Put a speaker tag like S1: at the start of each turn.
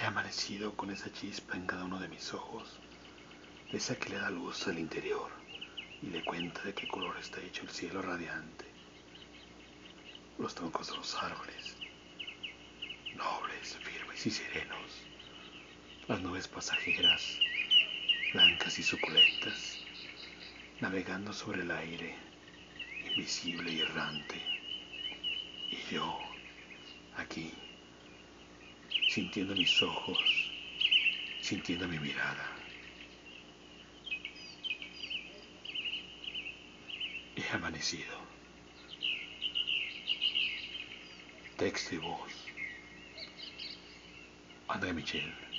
S1: He amanecido con esa chispa en cada uno de mis ojos, esa que le da luz al interior y le cuenta de qué color está hecho el cielo radiante, los troncos de los árboles, nobles, firmes y serenos, las nubes pasajeras, blancas y suculentas, navegando sobre el aire, invisible y errante, y yo, aquí, sintiendo mis ojos, sintiendo mi mirada. He amanecido. Texto y voz. André Michel.